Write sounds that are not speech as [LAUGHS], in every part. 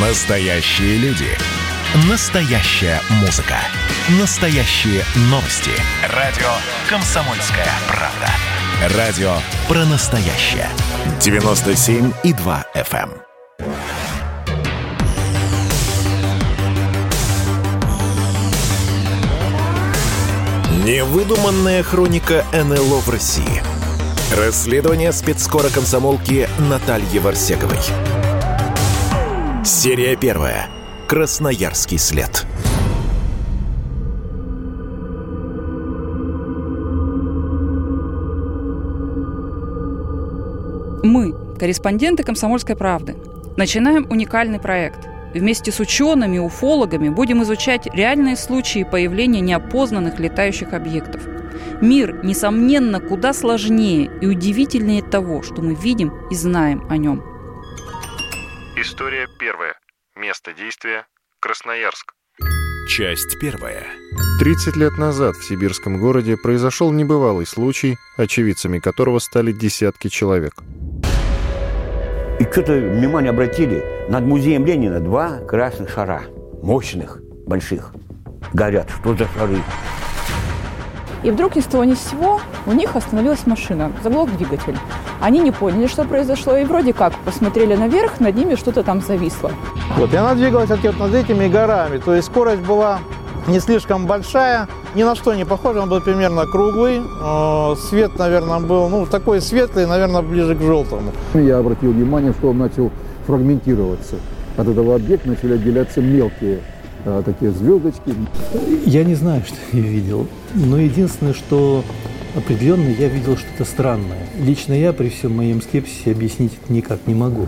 Настоящие люди. Настоящая музыка. Настоящие новости. Радио «Комсомольская правда». Радио про настоящее. 97,2 FM. Невыдуманная хроника НЛО в России. Расследование спецскора комсомолки Натальи Варсеговой. Серия первая. Красноярский след. Мы, корреспонденты «Комсомольской правды», начинаем уникальный проект. Вместе с учеными, уфологами будем изучать реальные случаи появления неопознанных летающих объектов. Мир, несомненно, куда сложнее и удивительнее того, что мы видим и знаем о нем. История первая. Место действия – Красноярск. Часть первая. 30 лет назад в сибирском городе произошел небывалый случай, очевидцами которого стали десятки человек. И что-то внимание обратили, над музеем Ленина два красных шара, мощных, больших. Горят, что за шары? И вдруг ни с того ни с сего у них остановилась машина, заглох двигатель. Они не поняли, что произошло, и вроде как посмотрели наверх, над ними что-то там зависло. Вот, и она двигалась вот над этими горами. То есть скорость была не слишком большая, ни на что не похожа, он был примерно круглый. Э, Свет, наверное, был ну, такой светлый, наверное, ближе к желтому. Я обратил внимание, что он начал фрагментироваться. От этого объекта начали отделяться мелкие а, такие звездочки. Я не знаю, что я видел, но единственное, что определенно я видел что-то странное. Лично я при всем моем скепсисе объяснить это никак не могу.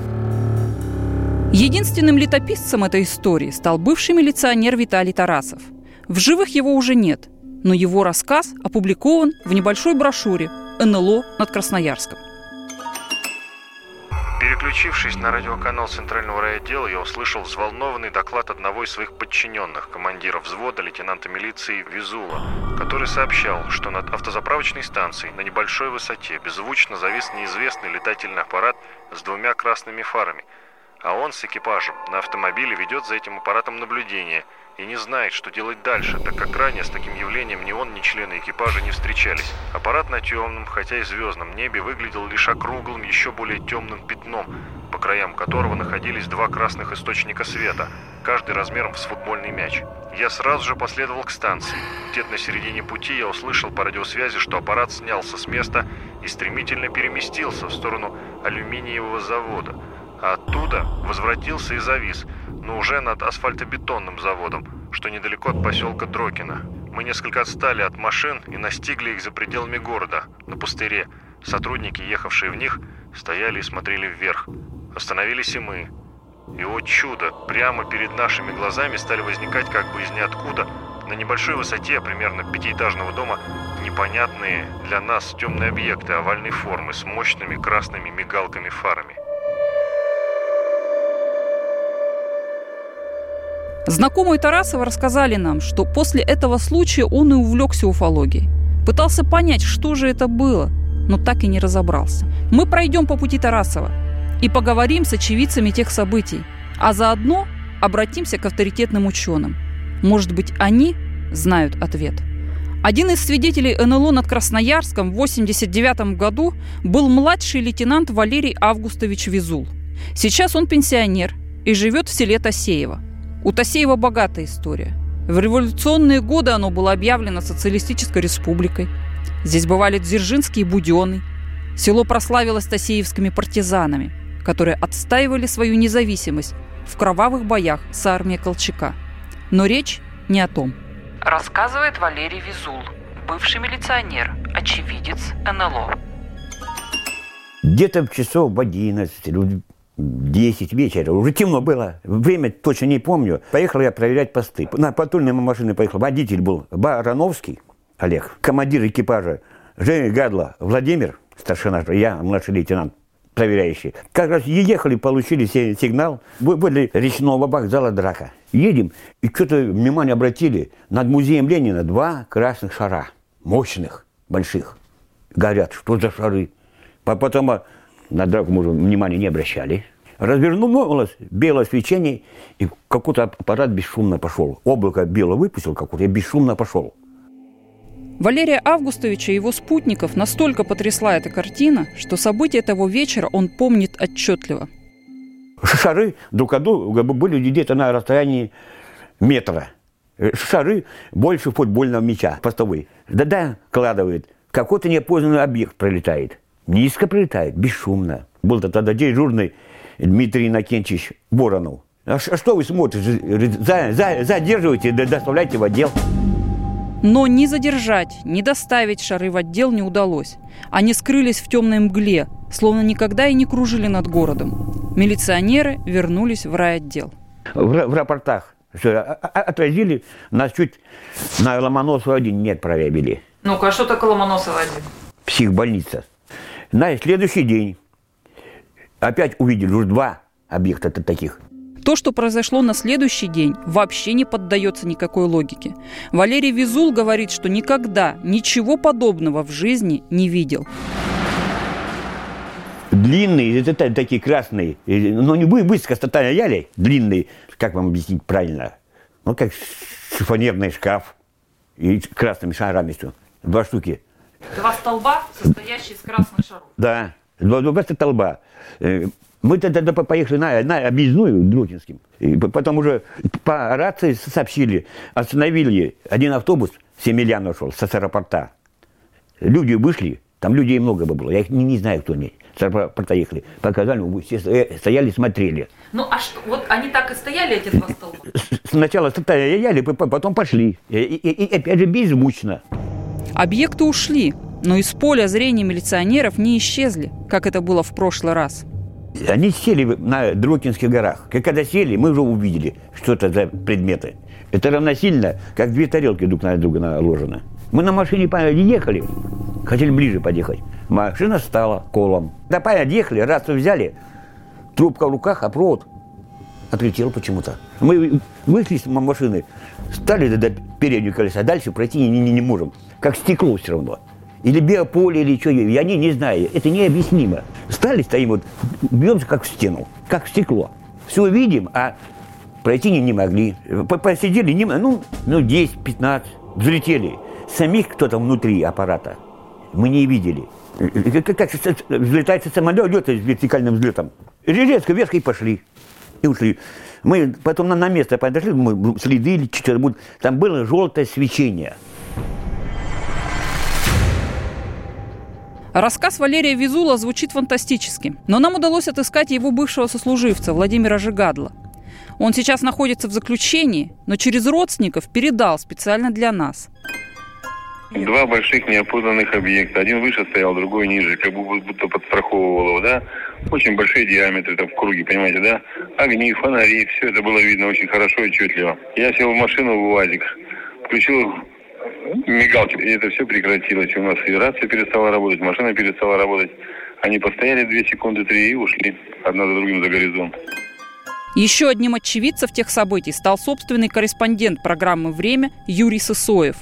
Единственным летописцем этой истории стал бывший милиционер Виталий Тарасов. В живых его уже нет, но его рассказ опубликован в небольшой брошюре «НЛО над Красноярском». Переключившись на радиоканал Центрального райотдела, я услышал взволнованный доклад одного из своих подчиненных, командира взвода лейтенанта милиции Визула, который сообщал, что над автозаправочной станцией на небольшой высоте беззвучно завис неизвестный летательный аппарат с двумя красными фарами, а он с экипажем на автомобиле ведет за этим аппаратом наблюдение и не знает, что делать дальше, так как ранее с таким явлением ни он, ни члены экипажа не встречались. Аппарат на темном, хотя и звездном небе выглядел лишь округлым, еще более темным пятном, по краям которого находились два красных источника света, каждый размером с футбольный мяч. Я сразу же последовал к станции. Где-то на середине пути я услышал по радиосвязи, что аппарат снялся с места и стремительно переместился в сторону алюминиевого завода, оттуда возвратился и завис, но уже над асфальтобетонным заводом, что недалеко от поселка Дрокина. Мы несколько отстали от машин и настигли их за пределами города, на пустыре. Сотрудники, ехавшие в них, стояли и смотрели вверх. Остановились и мы. И, о чудо, прямо перед нашими глазами стали возникать как бы из ниоткуда, на небольшой высоте, примерно пятиэтажного дома, непонятные для нас темные объекты овальной формы с мощными красными мигалками-фарами. Знакомые Тарасова рассказали нам, что после этого случая он и увлекся уфологией. Пытался понять, что же это было, но так и не разобрался. Мы пройдем по пути Тарасова и поговорим с очевидцами тех событий, а заодно обратимся к авторитетным ученым. Может быть, они знают ответ. Один из свидетелей НЛО над Красноярском в 1989 году был младший лейтенант Валерий Августович Визул. Сейчас он пенсионер и живет в селе Тасеево – у Тасеева богатая история. В революционные годы оно было объявлено социалистической республикой. Здесь бывали Дзержинский и Буденный. Село прославилось тасеевскими партизанами, которые отстаивали свою независимость в кровавых боях с армией Колчака. Но речь не о том. Рассказывает Валерий Визул, бывший милиционер, очевидец НЛО. Где-то в часов в 11 или 10 вечера, уже темно было, время точно не помню. Поехал я проверять посты. На патрульной машине поехал, водитель был Барановский Олег, командир экипажа Женя Гадла Владимир, старшина, я младший лейтенант, проверяющий. Как раз ехали, получили сигнал, возле речного вокзала драка. Едем, и что-то внимание обратили, над музеем Ленина два красных шара, мощных, больших. Горят, что за шары? Потом на драку мы уже внимания не обращали. Развернулось белое свечение, и какой-то аппарат бесшумно пошел. Облако белое выпустил какое-то, и бесшумно пошел. Валерия Августовича и его спутников настолько потрясла эта картина, что события того вечера он помнит отчетливо. Шары друг от друга были где-то на расстоянии метра. Шары больше футбольного мяча, постовые. Да-да, кладывает. Какой-то неопознанный объект пролетает. Низко пролетает, бесшумно. Был тогда дежурный Дмитрий Иннокентьевич Боронов. А что вы смотрите? За, за, задерживайте, доставляйте в отдел. Но ни задержать, ни доставить шары в отдел не удалось. Они скрылись в темной мгле, словно никогда и не кружили над городом. Милиционеры вернулись в райотдел. В, в рапортах отразили, нас чуть на Ломоносова один не отправили. Ну-ка, а что такое Ломоносова один? Психбольница. На следующий день опять увидели уже два объекта таких. То, что произошло на следующий день, вообще не поддается никакой логике. Валерий Визул говорит, что никогда ничего подобного в жизни не видел. Длинные, это такие красные, но не быстро стояли, длинные, как вам объяснить правильно? Ну, как шифонерный шкаф и красными шарами все. Два штуки. Два столба, состоящие из красных шаров. Да, два, два столба. Э, мы тогда поехали на, на объездную Дрокинским. И потом уже по рации сообщили, остановили один автобус, Семельян шел с аэропорта. Люди вышли, там людей много было, я их не, не знаю, кто они. С аэропорта ехали, показали, все стояли, смотрели. Ну, а что, вот они так и стояли, эти два столба? Сначала стояли, потом пошли. И, и, и опять же беззвучно. Объекты ушли, но из поля зрения милиционеров не исчезли, как это было в прошлый раз. Они сели на Дрокинских горах. И когда сели, мы уже увидели, что это за предметы. Это равносильно, как две тарелки друг на друга наложены. Мы на машине ехали, хотели ближе подъехать. Машина стала колом. Да подъехали, раз взяли, трубка в руках, а провод отлетел почему-то. Мы вышли с машины, стали до переднего колеса, дальше пройти не, не, не можем. Как стекло все равно или биополе, или что, я не, не знаю. Это необъяснимо. Стали, стоим, вот, бьемся как в стену, как в стекло. Все видим, а пройти не, не могли. Посидели, не, ну, ну 10-15, взлетели. Самих кто-то внутри аппарата мы не видели. Как, как взлетается самолет с вертикальным взлетом. Резко вверх и пошли. И ушли. Мы потом на, на место подошли, мы следы или что-то, там было желтое свечение. Рассказ Валерия Визула звучит фантастически, но нам удалось отыскать его бывшего сослуживца Владимира Жигадла. Он сейчас находится в заключении, но через родственников передал специально для нас. Два больших неопознанных объекта. Один выше стоял, другой ниже, как будто подстраховывал его, да? Очень большие диаметры там в круге, понимаете, да? Огни, фонари, все это было видно очень хорошо и отчетливо. Я сел в машину в УАЗик, включил мигалки. И это все прекратилось. У нас и рация перестала работать, машина перестала работать. Они постояли две секунды, три и ушли одна за другим за горизонт. Еще одним очевидцем тех событий стал собственный корреспондент программы «Время» Юрий Сысоев.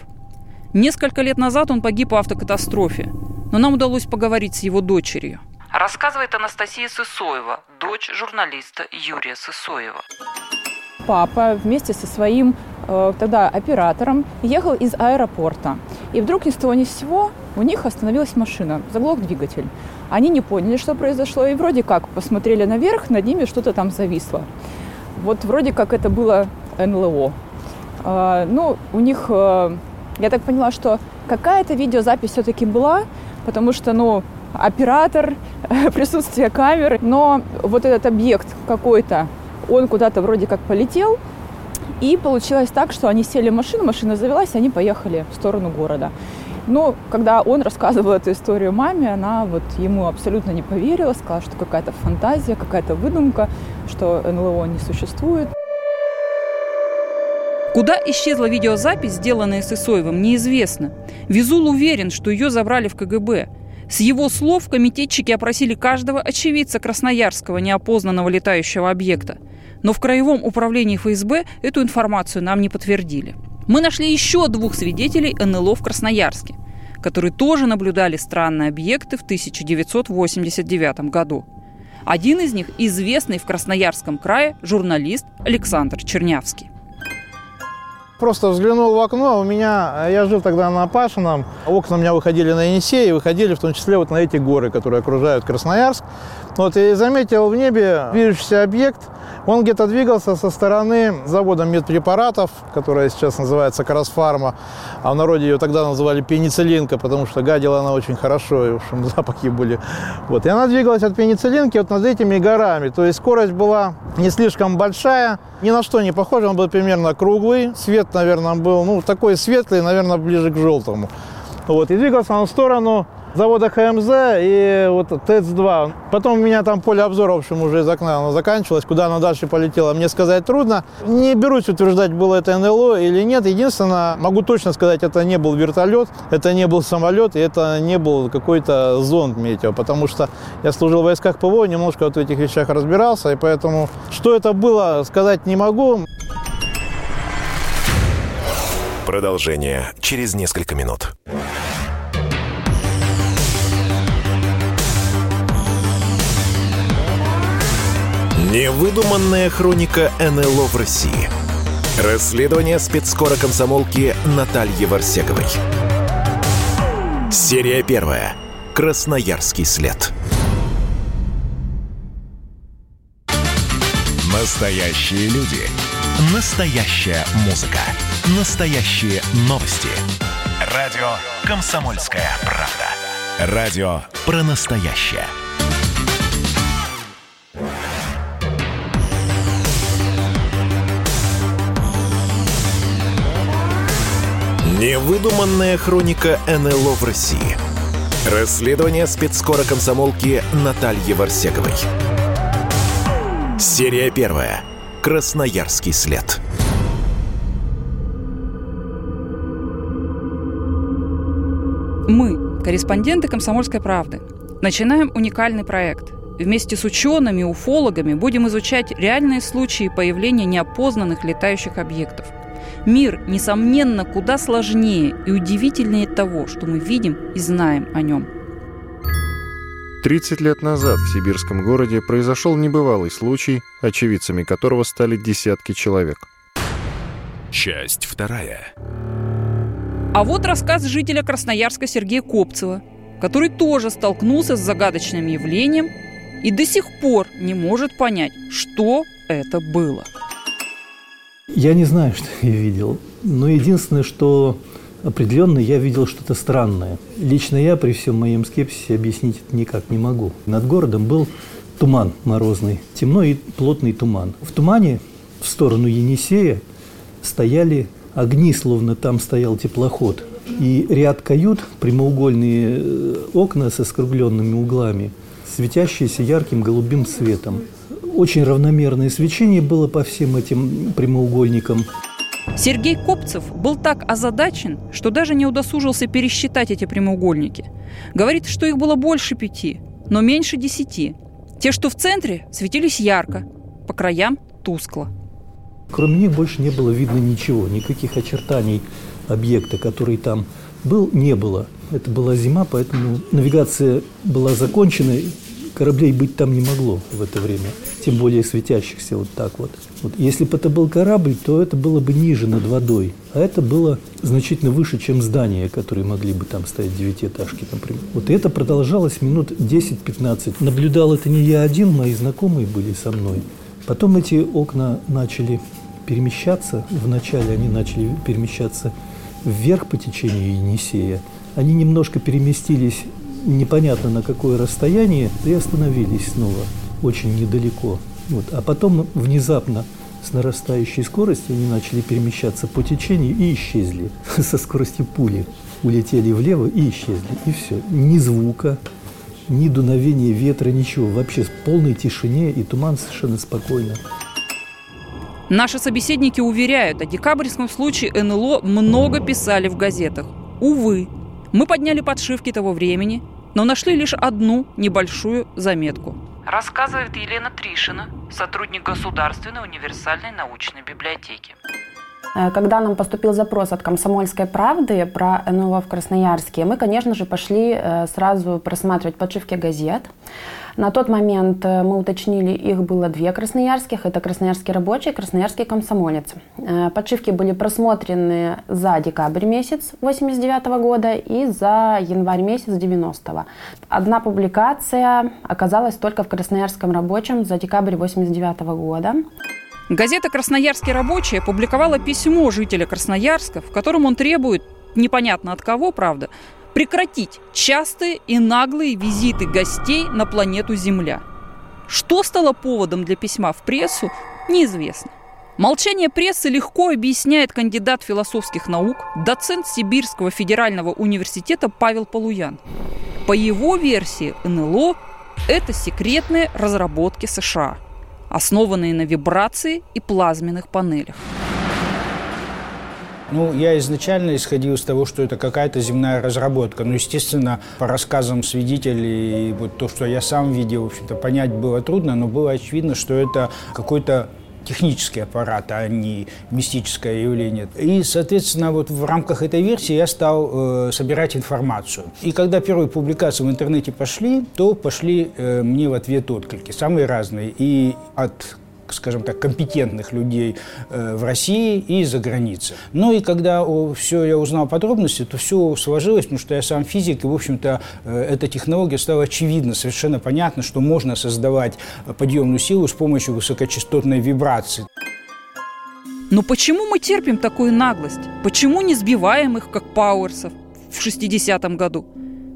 Несколько лет назад он погиб в автокатастрофе, но нам удалось поговорить с его дочерью. Рассказывает Анастасия Сысоева, дочь журналиста Юрия Сысоева. Папа вместе со своим Э, тогда оператором, ехал из аэропорта. И вдруг ни с того ни с сего у них остановилась машина, заглох двигатель. Они не поняли, что произошло, и вроде как посмотрели наверх, над ними что-то там зависло. Вот вроде как это было НЛО. Э, ну, у них, э, я так поняла, что какая-то видеозапись все-таки была, потому что, ну, оператор, [LAUGHS] присутствие камеры, но вот этот объект какой-то, он куда-то вроде как полетел, и получилось так, что они сели в машину, машина завелась, они поехали в сторону города. Но когда он рассказывал эту историю маме, она вот ему абсолютно не поверила, сказала, что какая-то фантазия, какая-то выдумка, что НЛО не существует. Куда исчезла видеозапись, сделанная с Исоевым, неизвестно. Визул уверен, что ее забрали в КГБ. С его слов комитетчики опросили каждого очевидца красноярского неопознанного летающего объекта. Но в Краевом управлении ФСБ эту информацию нам не подтвердили. Мы нашли еще двух свидетелей НЛО в Красноярске, которые тоже наблюдали странные объекты в 1989 году. Один из них – известный в Красноярском крае журналист Александр Чернявский. Просто взглянул в окно, у меня, я жил тогда на Пашином, окна у меня выходили на Енисей выходили в том числе вот на эти горы, которые окружают Красноярск. Вот, и заметил в небе движущийся объект, он где-то двигался со стороны завода медпрепаратов, которая сейчас называется Красфарма, а в народе ее тогда называли пенициллинка, потому что гадила она очень хорошо, и, в общем, [LAUGHS] запахи были. Вот, и она двигалась от пенициллинки вот над этими горами, то есть скорость была не слишком большая, ни на что не похожа, он был примерно круглый, цвет, наверное, был, ну, такой светлый, наверное, ближе к желтому. Вот, и двигался он в сторону завода ХМЗ и вот ТЭЦ-2. Потом у меня там поле обзора, в общем, уже из окна оно заканчивалось. Куда оно дальше полетело, мне сказать трудно. Не берусь утверждать, было это НЛО или нет. Единственное, могу точно сказать, это не был вертолет, это не был самолет, и это не был какой-то зонд метео, потому что я служил в войсках ПВО, немножко вот в этих вещах разбирался, и поэтому что это было, сказать не могу. Продолжение через несколько минут. Невыдуманная хроника НЛО в России. Расследование спецскора комсомолки Натальи Варсеговой. Серия первая. Красноярский след. Настоящие люди. Настоящая музыка. Настоящие новости. Радио «Комсомольская правда». Радио про настоящее. Невыдуманная хроника НЛО в России. Расследование спецскора комсомолки Натальи Варсеговой. Серия первая. Красноярский след. Мы, корреспонденты «Комсомольской правды», начинаем уникальный проект. Вместе с учеными, уфологами будем изучать реальные случаи появления неопознанных летающих объектов – Мир, несомненно, куда сложнее и удивительнее того, что мы видим и знаем о нем. 30 лет назад в сибирском городе произошел небывалый случай, очевидцами которого стали десятки человек. Часть вторая. А вот рассказ жителя Красноярска Сергея Копцева, который тоже столкнулся с загадочным явлением и до сих пор не может понять, что это было. Я не знаю, что я видел, но единственное, что определенно я видел что-то странное. Лично я при всем моем скепсисе объяснить это никак не могу. Над городом был туман морозный, темно и плотный туман. В тумане в сторону Енисея стояли огни, словно там стоял теплоход. И ряд кают, прямоугольные э, окна со скругленными углами, светящиеся ярким голубым светом очень равномерное свечение было по всем этим прямоугольникам. Сергей Копцев был так озадачен, что даже не удосужился пересчитать эти прямоугольники. Говорит, что их было больше пяти, но меньше десяти. Те, что в центре, светились ярко, по краям тускло. Кроме них больше не было видно ничего, никаких очертаний объекта, который там был, не было. Это была зима, поэтому навигация была закончена, Кораблей быть там не могло в это время, тем более светящихся вот так вот. вот. Если бы это был корабль, то это было бы ниже над водой, а это было значительно выше, чем здания, которые могли бы там стоять девятиэтажки, например. Вот и это продолжалось минут 10-15. Наблюдал это не я один, мои знакомые были со мной. Потом эти окна начали перемещаться. Вначале они начали перемещаться вверх по течению Енисея. Они немножко переместились непонятно на какое расстояние, и остановились снова очень недалеко. Вот. А потом внезапно с нарастающей скоростью они начали перемещаться по течению и исчезли [LAUGHS] со скоростью пули. Улетели влево и исчезли. И все. Ни звука, ни дуновения ветра, ничего. Вообще в полной тишине и туман совершенно спокойно. Наши собеседники уверяют, о декабрьском случае НЛО много писали в газетах. Увы, мы подняли подшивки того времени, но нашли лишь одну небольшую заметку. Рассказывает Елена Тришина, сотрудник Государственной универсальной научной библиотеки. Э, когда нам поступил запрос от «Комсомольской правды» про НЛО в Красноярске, мы, конечно же, пошли э, сразу просматривать подшивки газет. На тот момент э, мы уточнили, их было две красноярских. Это красноярский рабочий и красноярский комсомолец. Подшивки были просмотрены за декабрь месяц 89 года и за январь месяц 90 -го. Одна публикация оказалась только в красноярском рабочем за декабрь 89 года. Газета «Красноярский рабочий» опубликовала письмо жителя Красноярска, в котором он требует, непонятно от кого, правда, прекратить частые и наглые визиты гостей на планету Земля. Что стало поводом для письма в прессу, неизвестно. Молчание прессы легко объясняет кандидат философских наук, доцент Сибирского федерального университета Павел Полуян. По его версии НЛО – это секретные разработки США, основанные на вибрации и плазменных панелях. Ну, я изначально исходил из того, что это какая-то земная разработка. Но, естественно, по рассказам свидетелей, вот то, что я сам видел, в общем-то, понять было трудно, но было очевидно, что это какой-то технический аппарат, а не мистическое явление. И, соответственно, вот в рамках этой версии я стал э, собирать информацию. И когда первые публикации в интернете пошли, то пошли э, мне в ответ отклики, самые разные. И от скажем так, компетентных людей э, в России и за границей. Ну и когда все я узнал подробности, то все сложилось, потому что я сам физик, и, в общем-то, э, эта технология стала очевидна, совершенно понятно, что можно создавать подъемную силу с помощью высокочастотной вибрации. Но почему мы терпим такую наглость? Почему не сбиваем их, как Пауэрсов в 60-м году?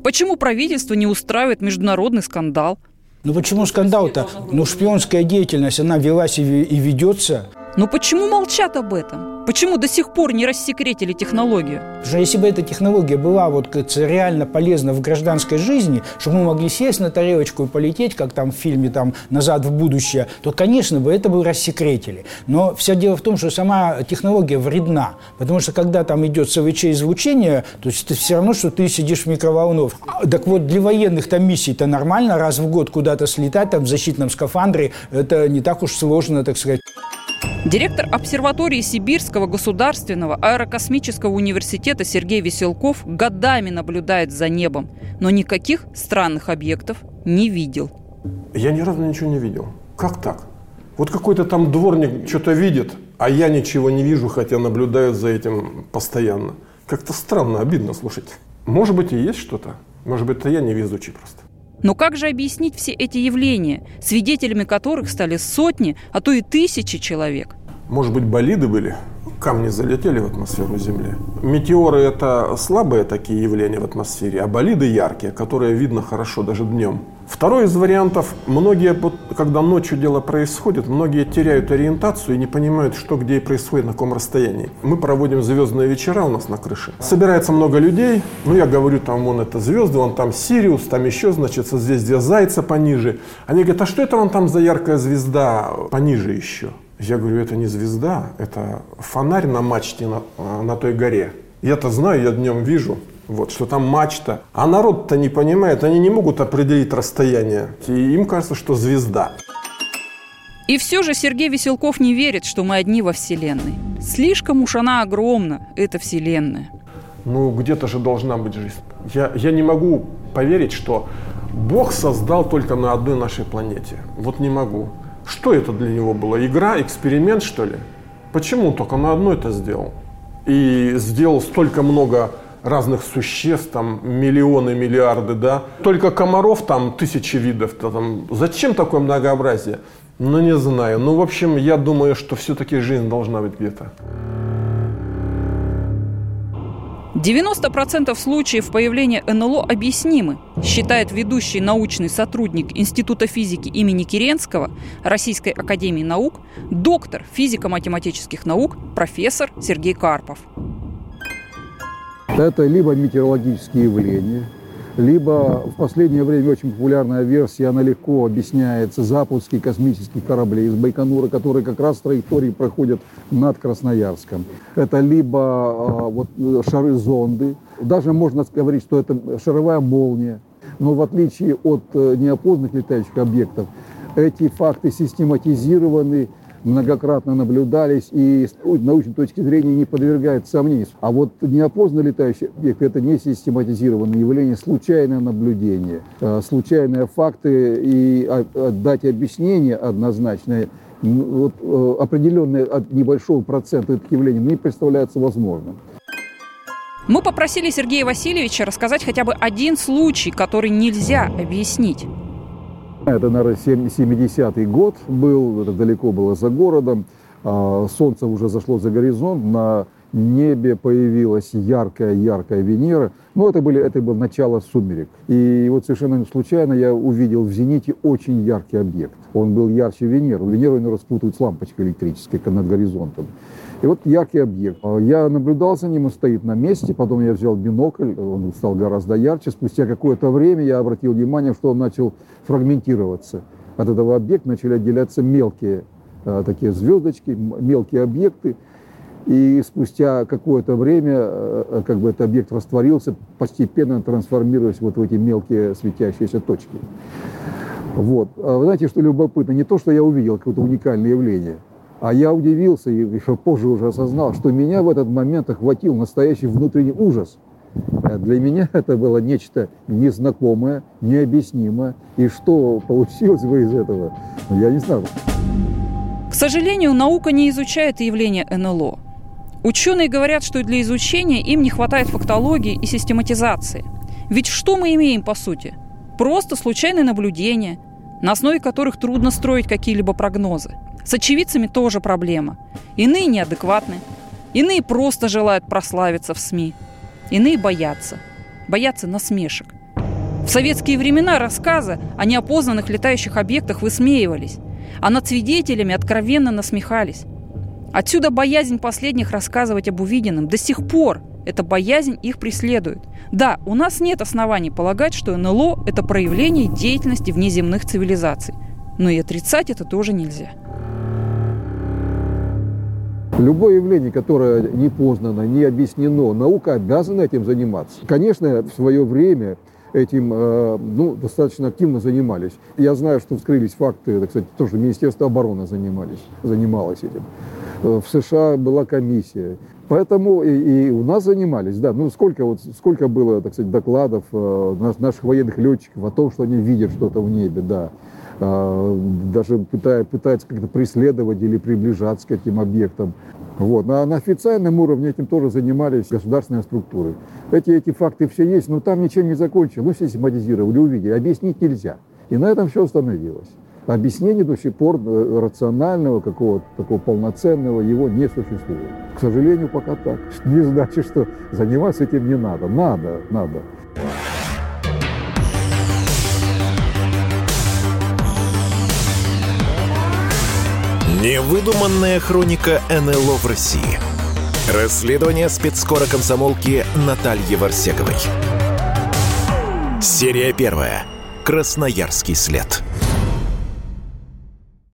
Почему правительство не устраивает международный скандал? Ну почему скандал-то? Ну шпионская деятельность, она велась и ведется. Но почему молчат об этом? Почему до сих пор не рассекретили технологию? Потому что если бы эта технология была вот реально полезна в гражданской жизни, чтобы мы могли сесть на тарелочку и полететь, как там в фильме там «Назад в будущее», то, конечно бы, это бы рассекретили. Но все дело в том, что сама технология вредна. Потому что когда там идет СВЧ-излучение, то есть это все равно, что ты сидишь в микроволновке. А, так вот, для военных там миссий-то нормально раз в год куда-то слетать там в защитном скафандре, это не так уж сложно, так сказать. Директор обсерватории Сибирского государственного аэрокосмического университета Сергей Веселков годами наблюдает за небом, но никаких странных объектов не видел. Я ни разу ничего не видел. Как так? Вот какой-то там дворник что-то видит, а я ничего не вижу, хотя наблюдаю за этим постоянно. Как-то странно, обидно слушать. Может быть и есть что-то. Может быть, это я невезучий просто. Но как же объяснить все эти явления, свидетелями которых стали сотни, а то и тысячи человек? Может быть, болиды были? Камни залетели в атмосферу Земли. Метеоры – это слабые такие явления в атмосфере, а болиды яркие, которые видно хорошо даже днем. Второй из вариантов, многие, когда ночью дело происходит, многие теряют ориентацию и не понимают, что где и происходит, на каком расстоянии. Мы проводим звездные вечера у нас на крыше. Собирается много людей, ну я говорю, там вон это звезды, вон там Сириус, там еще, значит, созвездие Зайца пониже. Они говорят, а что это вон там за яркая звезда пониже еще? Я говорю, это не звезда, это фонарь на мачте на, на той горе. Я-то знаю, я днем вижу вот, что там мачта. А народ-то не понимает, они не могут определить расстояние. И им кажется, что звезда. И все же Сергей Веселков не верит, что мы одни во Вселенной. Слишком уж она огромна, эта Вселенная. Ну, где-то же должна быть жизнь. Я, я не могу поверить, что Бог создал только на одной нашей планете. Вот не могу. Что это для него было? Игра, эксперимент, что ли? Почему только на одной это сделал? И сделал столько много разных существ, там миллионы, миллиарды, да. Только комаров там тысячи видов. -то, там. Зачем такое многообразие? Ну, не знаю. Ну, в общем, я думаю, что все-таки жизнь должна быть где-то. 90% случаев появления НЛО объяснимы, считает ведущий научный сотрудник Института физики имени Керенского Российской академии наук, доктор физико-математических наук, профессор Сергей Карпов. Это либо метеорологические явления, либо в последнее время очень популярная версия, она легко объясняется, запуски космических кораблей из Байконура, которые как раз траектории проходят над Красноярском. Это либо а, вот, шары-зонды, даже можно говорить, что это шаровая молния. Но в отличие от э, неопознанных летающих объектов, эти факты систематизированы многократно наблюдались и с научной точки зрения не подвергают сомнению. А вот неопознанный летающий объект – это не систематизированное явление, случайное наблюдение, э, случайные факты и дать объяснение однозначное вот, э, определенное от небольшого процента этих явлений не представляется возможным. Мы попросили Сергея Васильевича рассказать хотя бы один случай, который нельзя объяснить. Это, наверное, 70-й год был, это далеко было за городом. А, солнце уже зашло за горизонт, на небе появилась яркая-яркая Венера. Но это, были, это было начало сумерек. И вот совершенно случайно я увидел в зените очень яркий объект. Он был ярче Венеры. Венеру они распутывают с лампочкой электрической над горизонтом. И вот яркий объект. А, я наблюдал за ним, он стоит на месте, потом я взял бинокль, он стал гораздо ярче. Спустя какое-то время я обратил внимание, что он начал фрагментироваться. От этого объекта начали отделяться мелкие а, такие звездочки, мелкие объекты. И спустя какое-то время а, как бы этот объект растворился, постепенно трансформируясь вот в эти мелкие светящиеся точки. Вот. Вы знаете, что любопытно? Не то, что я увидел какое-то уникальное явление – а я удивился и еще позже уже осознал, что меня в этот момент охватил настоящий внутренний ужас. Э, для меня [LAUGHS] это было нечто незнакомое, необъяснимое. И что получилось бы из этого, я не знаю. К сожалению, наука не изучает явление НЛО. Ученые говорят, что для изучения им не хватает фактологии и систематизации. Ведь что мы имеем по сути? Просто случайные наблюдения, на основе которых трудно строить какие-либо прогнозы. С очевидцами тоже проблема. Иные неадекватны, иные просто желают прославиться в СМИ, иные боятся. Боятся насмешек. В советские времена рассказы о неопознанных летающих объектах высмеивались, а над свидетелями откровенно насмехались. Отсюда боязнь последних рассказывать об увиденном. До сих пор эта боязнь их преследует. Да, у нас нет оснований полагать, что НЛО – это проявление деятельности внеземных цивилизаций. Но и отрицать это тоже нельзя. Любое явление, которое не познано, не объяснено, наука обязана этим заниматься. Конечно, в свое время этим э, ну, достаточно активно занимались. Я знаю, что вскрылись факты, так сказать, тоже Министерство обороны занимались, занималось этим. Э, в США была комиссия. Поэтому и, и у нас занимались, да. Ну, сколько, вот, сколько было, так сказать, докладов э, наших военных летчиков о том, что они видят что-то в небе, да. А, даже пытая, пытаются как-то преследовать или приближаться к этим объектам. Вот. А на официальном уровне этим тоже занимались государственные структуры. Эти, эти факты все есть, но там ничем не закончилось. Ну, систематизировали, увидели. Объяснить нельзя. И на этом все остановилось. Объяснения до сих пор э, рационального, какого-то такого полноценного его не существует. К сожалению, пока так. Не значит, что заниматься этим не надо. Надо, надо. Невыдуманная хроника НЛО в России. Расследование спецскора комсомолки Натальи Варсеговой. Серия первая. Красноярский след.